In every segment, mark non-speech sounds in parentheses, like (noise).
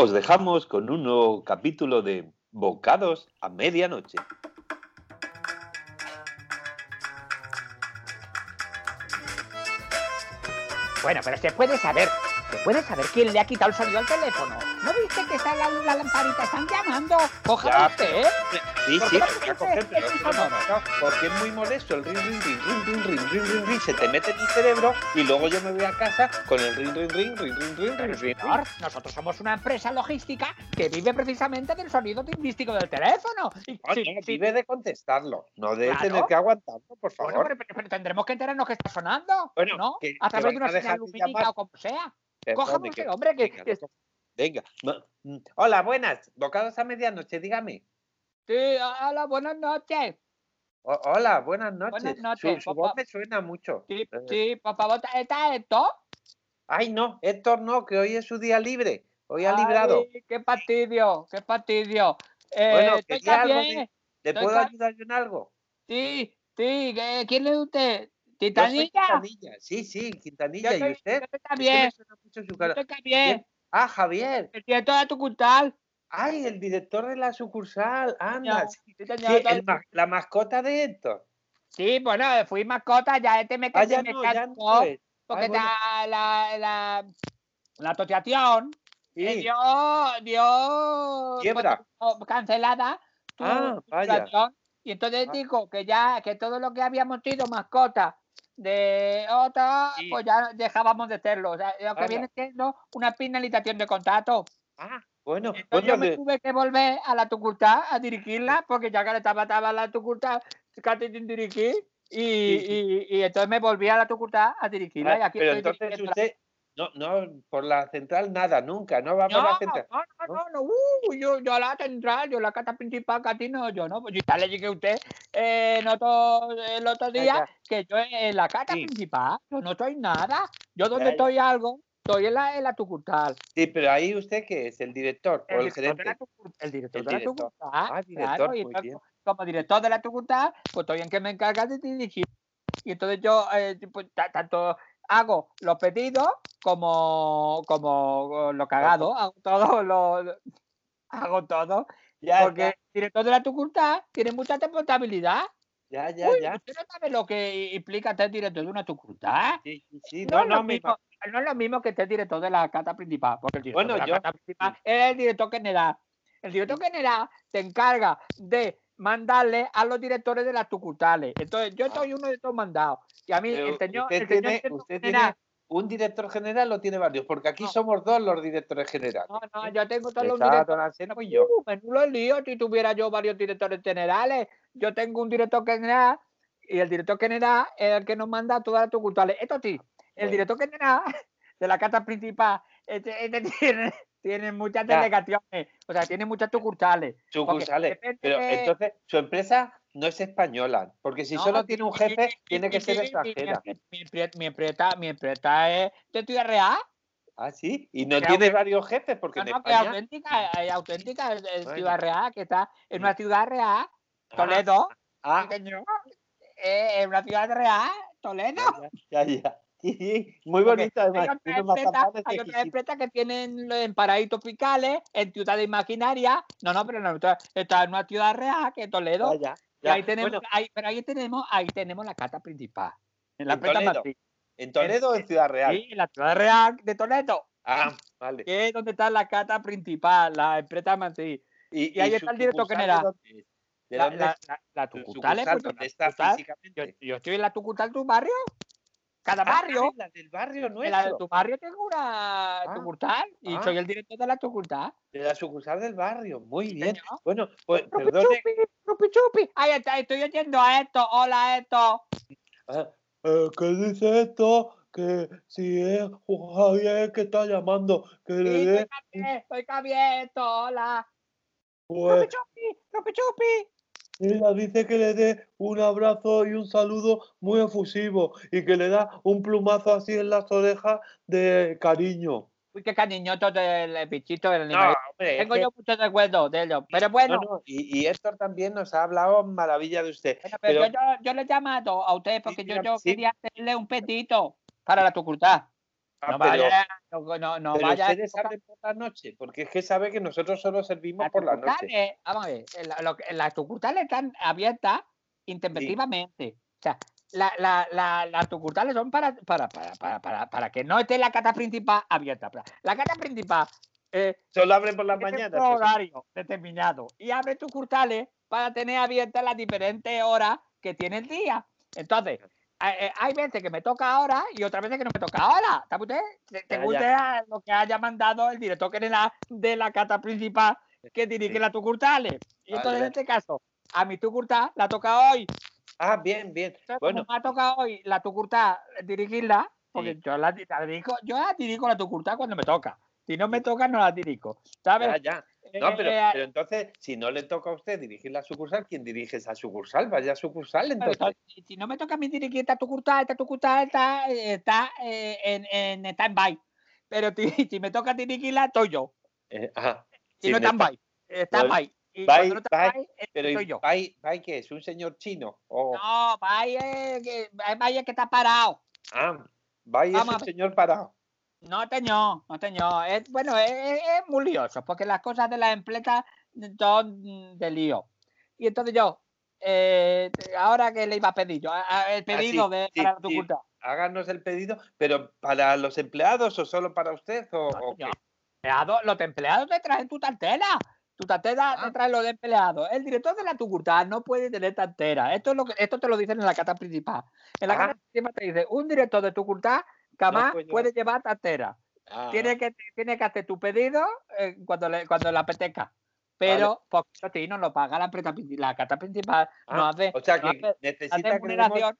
Os dejamos con un nuevo capítulo de Bocados a Medianoche. Bueno, pero se puede saber, se puede saber quién le ha quitado el sonido al teléfono. ¿No viste que está la, la lamparita? Están llamando. Cójala usted, ¿eh? Sí, ¿Por sí, qué no porque es muy molesto el ring, ring, ring, ring, ring, ring, ring, ring, se te mete en el cerebro y luego yo me voy a casa con el ring, ring, ring, ring, ring, ring, ring, ring, nosotros somos una empresa logística que vive precisamente del sonido timbrístico del teléfono. Vive de contestarlo, no de tener que aguantarlo, por bueno, favor. pero, pero tendremos que enterarnos que está sonando, Bueno, ¿no? A través de una señal lumínica o como sea. Cójame que- hombre, que, venga, que- no, Venga. no, mm, Hola, buenas. Bocados a medianoche, dígame. sí, hola, buenas noches. O- hola, buenas noches. Buenas Su- noches, Su, papá. voz me suena mucho. Sí, Eh, sí, por favor, ¿está esto? Ay, no, Héctor no, que hoy es su día libre. Hoy ha librado. Qué fastidio, qué fastidio. Eh, Bueno, estoy quería algo ¿Le puedo ayudar yo en algo? Sí, sí, ¿qué- ¿quién es usted? Quintanilla. Sí, sí, Quintanilla. Yo ¿Y usted? yo me soy Javier, Ah, Javier. el director de tu cultal. Ay, el director de la sucursal. Anda. Señor, Sí, el la mascota de Héctor. Sí, bueno, fui mascota, ya este me, Ah, se ya me no, ya no porque Ay, bueno, está la, la, la asociación eh, sí. dio, dio Quiebra. pues, cancelada tu Ah, vaya. y entonces Ah. dijo que ya, que todo lo que habíamos sido mascota de otra, Sí. pues ya dejábamos de serlo. O sea, lo que viene siendo una penalización de contrato. Ah, bueno, Entonces bueno, yo me le- tuve que volver a la tucultad a dirigirla, porque ya que estaba, estaba la tucultad casi sin dirigir, y, Sí, sí. y- y entonces me volví a la tucultad a dirigirla. y Ah, aquí pero estoy entonces usted, no, no, por la central nada, nunca, no va por No, la no, central. no, no, no, uh, yo, yo la central, yo la cata principal, que a ti no, yo no, pues ya le dije a usted eh, en otro- el otro día ya. que yo en la cata Sí. principal, yo no soy nada, yo donde Ya, estoy algo, estoy en la, en la tucultal. Sí, pero ahí usted qué es, el director o el director de la gerente. el director El de la tucultad, Ah, director, claro, muy entonces, bien. como director de la tucultad, pues estoy en que me encarga de dirigir. Y entonces yo eh, pues, ta- tanto hago los pedidos como, como lo cagado, hago todo lo, hago todo. Ya, porque ya, el director de la tucultad tiene mucha responsabilidad. ya, ya, Uy, ya. ¿Usted no sabe lo que implica ser director de una tucultad? Sí, sí, sí, No, no, es no, lo me mismo, no es lo mismo que ser director de la cata principal, porque el director Bueno, de la yo- cata principal es el director general. El director general se encarga de mandarle a los directores de las tucultales. Entonces, yo soy uno de estos mandados. Y a mí, Pero el señor, usted el señor tiene, director usted general- tiene un director general o tiene varios, porque aquí No. somos dos los directores generales. No, no, yo tengo todos los directores. y yo. Uh, menudo lío si tuviera yo varios directores generales. Yo tengo un director general y el director general es el que nos manda a todas las sucursales. Esto sí, el Bueno. director general (laughs) de la carta principal este, este (laughs) tiene, tiene muchas Ya. delegaciones, o sea, tiene muchas sucursales. Sucursales. Pero de- entonces, su empresa no es española, porque si No, solo tiene un jefe, tiene que ser sí, extranjera. Mi, mi empre- mi empresa, mi empresa es de Ciudad Real. Ah, sí. Y no tiene varios jefes, porque No, en no, que es España. auténtica, es auténtica, es de Bueno. Ciudad Real, que está en una ciudad real, Ah, Toledo. Ah. Eh, en una ciudad real, Toledo. ya, ya, ya. Sí, muy bonito además. Hay otras empresas, mazapanes hay otras exquisitos. empresas que tienen en paraísos fiscales, en ciudades imaginarias. No, no, pero no, está está en una ciudad real, que es Toledo. Ya, ya, ahí tenemos, Bueno, ahí, pero ahí tenemos, ahí tenemos la carta principal. En la En empresa Toledo. ¿en Toledo o en Ciudad Real? Sí, en la ciudad real de Toledo, Ah, vale. que es donde está la carta principal, la empresa Madrid. Y, y ahí está el director general. ¿De dónde es? ¿De La, dónde la, la, tucutal, sucursal? ¿Dónde está yo, yo estoy en la tucutal de tu barrio. Cada Ah, barrio. la del barrio En la de nuestro. tu barrio tengo una Ah, sucursal y ah. soy el director de la sucursal. De la sucursal del barrio. Muy bien. señor. Bueno, pues Rupi perdone. chupi, rupi chupi. Ahí está, estoy oyendo a esto. Hola, esto. Ah, eh, ¿Qué dice esto? Que si es Javier que está llamando, que le Sí, dé soy Javier, soy Javier, esto. Hola. pues, Rupi chupi, rupi chupi. Ella dice que le dé un abrazo y un saludo muy efusivo y que le da un plumazo así en las orejas de cariño. Uy, qué cariñoso del bichito del No, animal. hombre, es Tengo que- yo muchos recuerdos de ellos. Pero no, bueno, no, Y, y Héctor también nos ha hablado maravilla de usted. bueno, pero pero- yo, yo, yo le he llamado a usted porque yo, yo sí. quería hacerle un pedito para la sucursal. Ah, no pero- vaya, no, no, no pero vaya a ustedes abren por la noche, porque es que sabe que nosotros solo servimos por la noche. Vamos a ver, que- las sucursales están abiertas intempestivamente. O sea, la- la- la- las sucursales son para, para, para, para, para, que no esté la cata principal abierta. La cata principal eh, Solo abren por las mañanas. horario determinado y abre sucursales para tener abiertas las diferentes horas que tiene el día. Entonces, eh, eh, hay veces que me toca ahora y otras veces que no me toca ahora. ¿Sabe usted? Se- Ya, Según ya. usted, a lo que haya mandado el director general de la cata principal que dirige Sí. las sucursales. Y Vale, entonces, en este caso, a mi sucursal la toca hoy. Ah, bien, bien. Entonces, Bueno, como me ha tocado hoy la sucursal dirigirla, porque Sí. yo la, la dirijo, yo la dirijo la sucursal cuando me toca. Si no me toca, no la dirijo. ¿Sabes? ya, ya. No, pero, Eh, pero entonces, si no le toca a usted dirigir la sucursal, ¿quién dirige esa sucursal? Vaya sucursal, entonces. si- no me toca a mí dirigir esta sucursal, esta sucursal está, eh, está eh, en, en stand-by. Pero (laughs) si, me toca dirigirla, estoy yo. Eh, Si no stand-by, no bye, stand-by, eh, Pero estoy ¿y yo. Qué es? ¿Un señor chino? No, bye es que, es que está parado. Ah, Pai es Vamos un señor parado. No, teñó, no teñó. Es, bueno, es, es- muy lioso, porque las cosas de las empresas son de lío. Y entonces yo, eh, ahora que le iba a pedir yo, el pedido de Ah, sí, para la sí. sucursal. Háganos el pedido, pero ¿para los empleados o solo para usted? O, No, o qué? señor. Empleado- los empleados te traen tu tartera. Tu tartera Ah. te trae los empleados. El director de la sucursal no puede tener tartera. Esto, es lo que, esto te lo dicen en la carta principal. En la Ah. carta principal te dice, un director de sucursal jamás puede llevar- puede llevar tartera. Ah, Tiene que, tiene que hacer tu pedido eh, cuando, le, cuando le apetezca. Pero, porque eso sí, no lo paga la la carta principal. no ah, hace, o sea no que hace- hace necesita que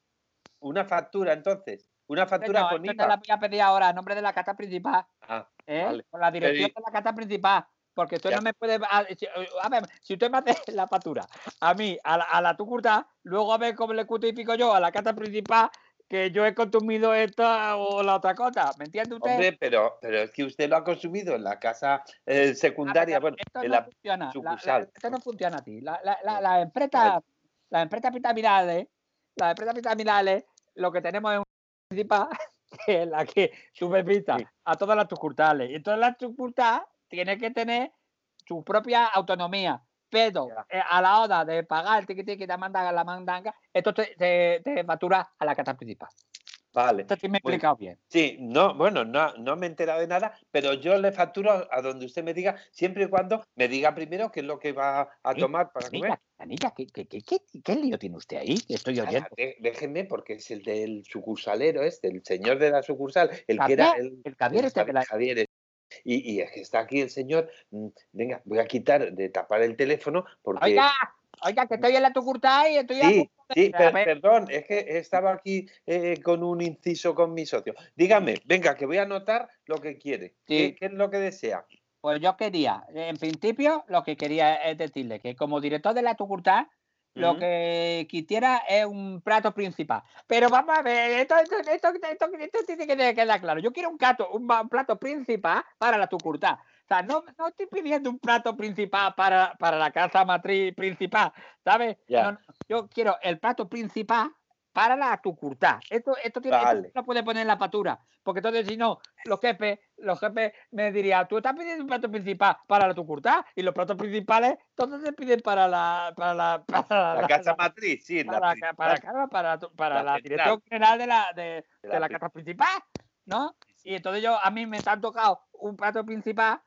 una factura entonces. Una factura Señor, con esto te IVA. la voy a pedir ahora a nombre de la carta principal. Ah, ¿eh? Vale. Con la dirección de la carta principal. Porque usted Ya. no me puede. A, si, a ver, si usted me hace (laughs) la factura a mí, a la, a la tucurta, luego a ver cómo le justifico yo a la carta principal que yo he consumido esta o la otra cosa. ¿Me entiende usted? hombre, pero, pero es que usted lo ha consumido en la casa eh, Ah, secundaria, bueno, esto en no la funciona. la- la- sucursal. esto no funciona así. La, la, la, las empresas, las empresas piramidales, las empresas piramidales, lo que tenemos es una principal (laughs) que es la que supervisa Sí. a todas las sucursales. Y entonces la sucursal tiene que tener su propia autonomía. Pero eh, a la hora de pagar el ticket que te mandan la mandanga, esto te, te, te factura a la casa principal. Vale. Esto sí me he explicado bien. Sí, no, bueno, no, no me he enterado de nada, pero yo le facturo a donde usted me diga, siempre y cuando me diga primero qué es lo que va a Sí, tomar para comer. Anilla, Anilla, ¿qué, qué, qué, qué, lío tiene usted ahí? Estoy oyendo. dé- déjeme, porque es el del sucursalero este, el señor de la sucursal, el que era el, el Javier este la- Javier. Y, y es que está aquí el señor. mm, Venga, voy a quitar de tapar el teléfono porque. Oiga, oiga, que estoy en la tucurta y estoy a Sí, de- sí, a per- perdón, es que estaba aquí eh, con un inciso con mi socio. Dígame, venga, que voy a anotar lo que quiere. ¿Qué, Sí. qué es lo que desea? Pues yo quería, en principio, lo que quería es decirle que como director de la tucurta, lo que quisiera es un plato principal. Pero vamos a ver, esto, esto, esto, esto- tiene que quedar claro. Yo quiero un plato, un, un plato principal para la tucurta. O sea, no, no estoy pidiendo un plato principal para, para la casa matriz principal, ¿sabes? Ya. No, no, yo quiero el plato principal para la tucurta. Esto, esto, tiene, esto Vale. no puede poner en la factura, porque entonces si no, los jefes, los jefes me dirían, tú estás pidiendo un plato principal para la tucurta y los platos principales todos se piden para la para la (laughs) para La casa matriz, sí, la para, la para, para, tu- para la la, dirección general de la, de, de de la la casa principal, ¿no? Y entonces yo, a mí me han tocado un plato principal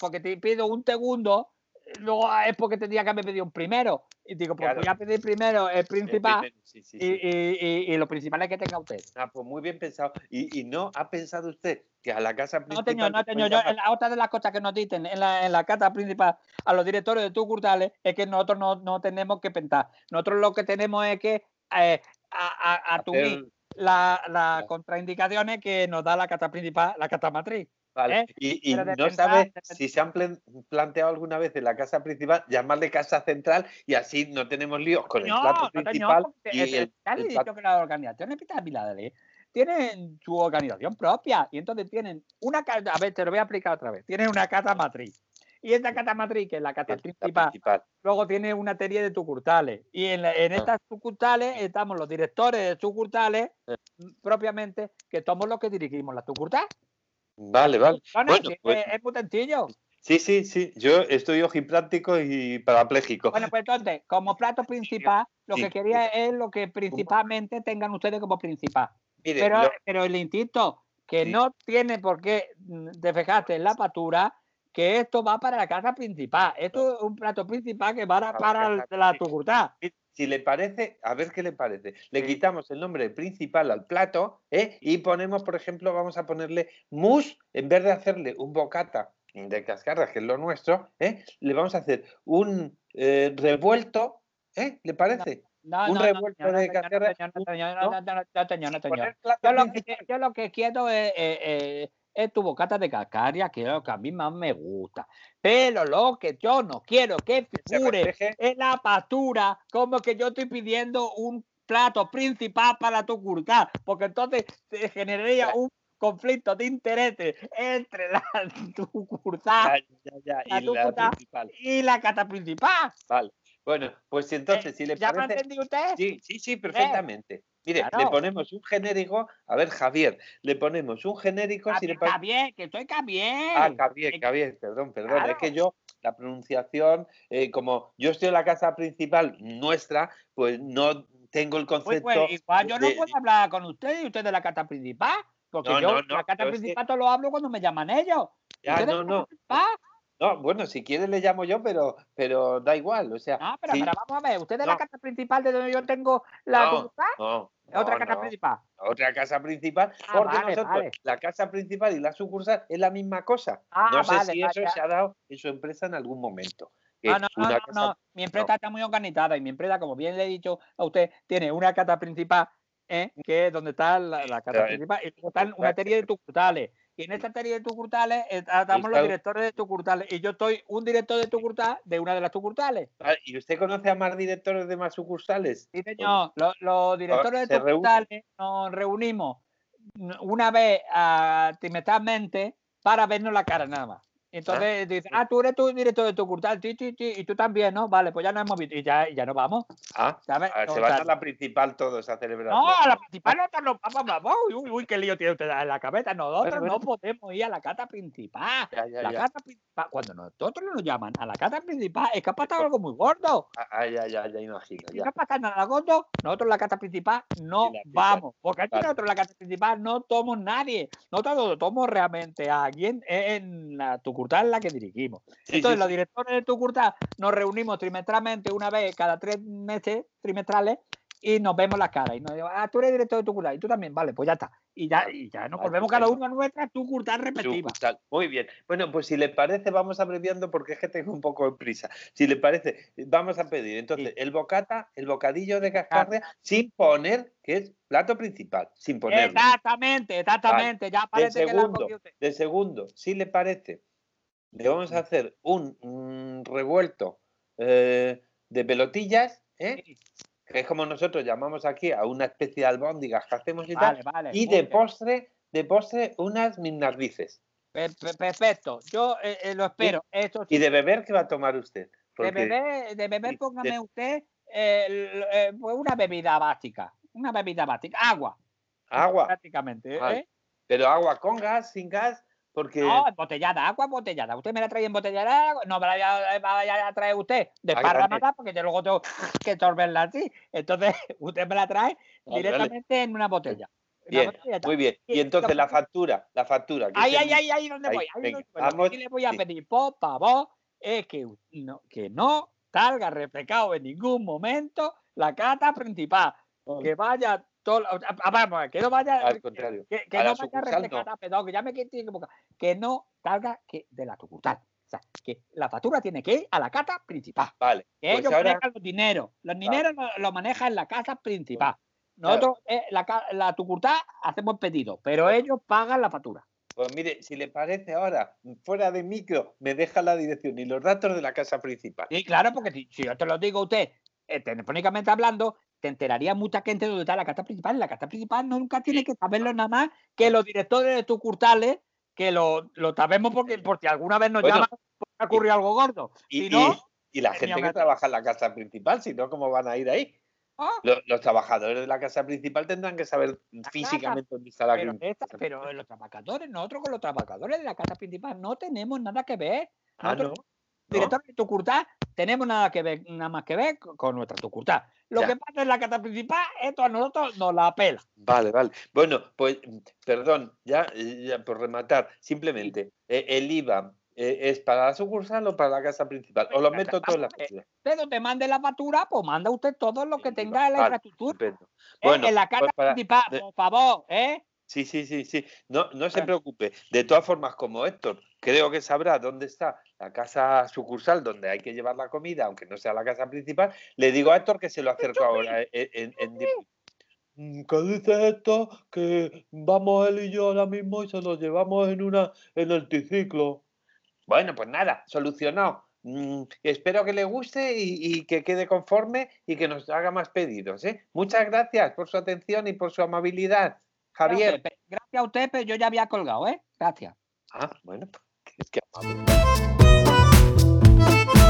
porque te pido un segundo, luego es porque tendría que haber pedido un primero. Y digo, pues Claro. voy a pedir primero el principal primero, sí, sí, y, sí. y, y, y lo principal es que tenga usted. Ah, pues muy bien pensado. ¿Y, y no ha pensado usted que a la casa No, principal... no, le señor. pueden Yo, en la- otra de las cosas que nos dicen en la, en la carta principal a los directores de Tucurtales es que nosotros no, no tenemos que pensar. Nosotros lo que tenemos es que eh, a, a, hacer- la- las Ya. contraindicaciones que nos da la carta principal, la carta matriz. Vale. ¿eh? Y, no pensar- sabe de si se han plan- planteado alguna vez en la casa principal llamarle casa central y así no tenemos líos con el No, plato no, principal porque y el- el, ya le el he plato- dicho que las organizaciones piramidales tienen su organización propia y entonces tienen una carta, a ver, te lo voy a explicar otra vez, tienen una carta matriz. Y esta carta matriz, que es la la principal, principal. luego tiene una serie de sucursales. Y en, la- en Ah. estas sucursales estamos los directores de sucursales, Eh. mm, propiamente, que somos los que dirigimos la sucursal. Vale, vale. Bueno, Bueno, sí, pues- es, es muy sencillo. Sí, sí, sí. Yo estoy ojipláctico y parapléjico. Bueno, pues entonces, como (laughs) plato principal, lo Sí. que quería es lo que principalmente tengan ustedes como principal. Mire, Pero, lo- pero el instinto que Sí. no tiene por qué mm, defejarse en la factura, que esto va para la casa principal. Esto es un plato principal que va para, Para la la tucurtá. Si le parece, a ver qué le parece. Le quitamos el nombre principal al plato ¿eh? y ponemos, por ejemplo, vamos a ponerle mousse, en vez de hacerle un bocata de cascarras, que es lo nuestro, ¿eh? le vamos a hacer un eh, revuelto, ¿eh? ¿Le parece? No, Un no, revuelto no, de plato Yo lo, que, quiero es, eh, eh, es tu bocata de cascaria, que es lo que a mí más me gusta. Pero lo que yo no quiero que figure es la factura, como que yo estoy pidiendo un plato principal para tu curta, porque entonces se generaría un conflicto de intereses entre la (laughs) tucurtá Ya, ya, ya, la y la principal. y la cata principal. Vale. Bueno, pues si entonces, si le Eh, ¿Ya me parece. entendió usted? Sí, sí, sí, perfectamente. Mire, le ponemos un genérico. A ver, Javier, le ponemos un genérico. Si le parece. bien, que estoy bien. Ah, Javier, Eh, Javier, perdón, perdón. Es que yo, la pronunciación, eh, como yo estoy en la casa principal nuestra, pues no tengo el Pues, concepto. pues, igual yo no puedo hablar con usted y usted de la cata principal. Porque No, yo no, no, la es que- principal todo lo hablo cuando me llaman ellos. Ya, ¿Usted de no, no, principal? No, bueno, si quiere le llamo yo, pero, pero da igual. O sea, No, pero, sí, pero vamos a ver, usted de la No. cata principal de donde yo tengo la no, no, es otra no. principal. otra casa principal, Ah, porque vale, nosotros, vale. la casa principal y la sucursal es la misma cosa. Ah, no sé vale, si eso se ha dado en su empresa en algún momento. No, no, no, casa- no. Mi empresa está muy organizada y mi empresa, como bien le he dicho a usted, tiene una cata principal, ¿eh? que es donde está la, pero, eh, principal, y luego están una serie de tucurtales. En esta serie de tucurtales eh, estamos los directores de tucurtales. Y yo estoy un director de tucurtal de una de las tucurtales. Vale, ¿Y usted conoce a más directores de más sucursales? Sí, señor. Los, los directores de tucurtales nos reunimos una vez ah, trimestralmente para vernos la cara nada más. Entonces dice, ah, tú eres tu director de tucurtal, sí, sí, sí, y tú también, ¿no? Vale, pues ya nos hemos visto y ya, ya nos vamos. Ah, ¿sabes? ah, O se sea, a la principal todos a celebrar. No, a la principal nosotros no vamos, vamos. Uy, uy, qué lío tiene usted en la cabeza. Nosotros Bueno, bueno. no podemos ir a la cata principal. Ya, ya, La ya. cata principal, cuando nosotros nos llaman a la cata principal, es que ha pasado algo muy gordo. Ah, ah, ya, ya, ya imagino. Si Ya. no pasa nada gordo, nosotros en la cata principal no vamos. Porque aquí Vale. nosotros en la cata principal no tomamos nadie. Nosotros tomamos realmente a alguien en la tucurtal en la que dirigimos. Sí, Entonces, sí, los directores de Tucurtá nos reunimos trimestralmente, una vez cada tres meses trimestrales, y nos vemos las caras. Y nos digo, ah, tú eres director de Tucurtá, y tú también, vale, pues ya está. Y ya, y ya nos Vale, volvemos cada perfecto. uno a nuestra Tucurtá respectiva. Muy bien. Bueno, pues si le parece, vamos abreviando porque es que tengo un poco de prisa. Si le parece, vamos a pedir entonces el bocata, el bocadillo de cascarria, sin poner, que es plato principal, sin ponerlo. Exactamente, exactamente. Ya parece que la segundo. usted. De segundo, si le parece, le vamos a hacer un, mm, revuelto eh, de pelotillas, ¿eh? Que es como nosotros llamamos aquí a una especie de albóndigas que hacemos y tal, Vale, y de bien. postre, de postre unas minardices. Per- per- Perfecto. Yo eh, lo espero. Eso sí. Y de beber, ¿qué va a tomar usted? De beber, de beber de- póngame usted pues una bebida básica. Una bebida básica. Agua, agua, prácticamente. ¿eh? pero agua con gas, sin gas, porque No, embotellada, agua embotellada. Usted me la trae embotellada, no me la vaya- a traer usted de parramada porque yo luego tengo (laughs) que sorberla así. Entonces, (laughs) usted me la trae directamente en una botella. Una Bien, botella muy bien. Y entonces la factura, la factura. Ahí, ahí, ahí, ahí, ¿dónde ahí, voy? Ahí venga, vamos, sí le voy a sí. pedir, por favor, es que no, que no salga reflejado en ningún momento la cata principal. Que vaya todo, ah, vamos, que no vaya, Al contrario. que, que a no vaya sucursal reflejada, perdón, que ya me equivocado, que no salga que de la sucursal. O sea, que la factura tiene que ir a la cata principal. Vale, Que pues ellos ahora, manejan los dineros. Los dineros lo, lo manejan la casa principal. Nosotros, eh, la, la tucurtá, hacemos pedido, pero Claro. ellos pagan la factura. pues mire, si le parece ahora, fuera de micro, me deja la dirección y los datos de la casa principal. Sí, claro, porque si, si yo te lo digo a usted, telefónicamente hablando, te enteraría mucha gente de dónde está la carta principal. La carta principal nunca tiene que saberlo nada más que los directores de tucurtales, que lo, lo sabemos porque, porque alguna vez nos Bueno, llaman porque ha ocurrido algo gordo. Y, Si no, y- y la gente que trabaja en la casa principal, si no, ¿cómo van a ir ahí? Los, trabajadores de la casa principal tendrán que saber físicamente dónde está la pero, pero los trabajadores, nosotros con los trabajadores de la casa principal no tenemos nada que ver. Ah, no. Director de Tucurtá, tenemos nada que ver, nada más que ver con nuestra Tucurtá. Lo que pasa en la casa principal, esto a nosotros nos la apela. Vale, vale. Bueno, pues, perdón, ya, por rematar, simplemente, eh, el IVA eh, ¿Es para la sucursal o para la casa principal? ¿O lo meto todo en la factura? Pero te mande la factura, pues manda usted todo lo que tenga en la infraestructura. Eh, bueno, en la casa pues principal, por favor, ¿eh? Sí, sí, sí, sí. No, no se preocupe. De todas formas, como Héctor, creo que sabrá dónde está la casa sucursal donde hay que llevar la comida, aunque no sea la casa principal, le digo a Héctor que se lo acerco ahora eh, en, en, mm, ¿Qué dice esto? Que vamos él y yo ahora mismo y se lo llevamos en una en el triciclo. Bueno, pues nada, solucionado. Mm, espero que le guste y, que quede conforme y que nos haga más pedidos. ¿eh? Muchas gracias por su atención y por su amabilidad, Javier. Gracias, a usted, pero yo ya había colgado, ¿eh? Gracias. Ah, bueno, pues, es que amable. Thank you.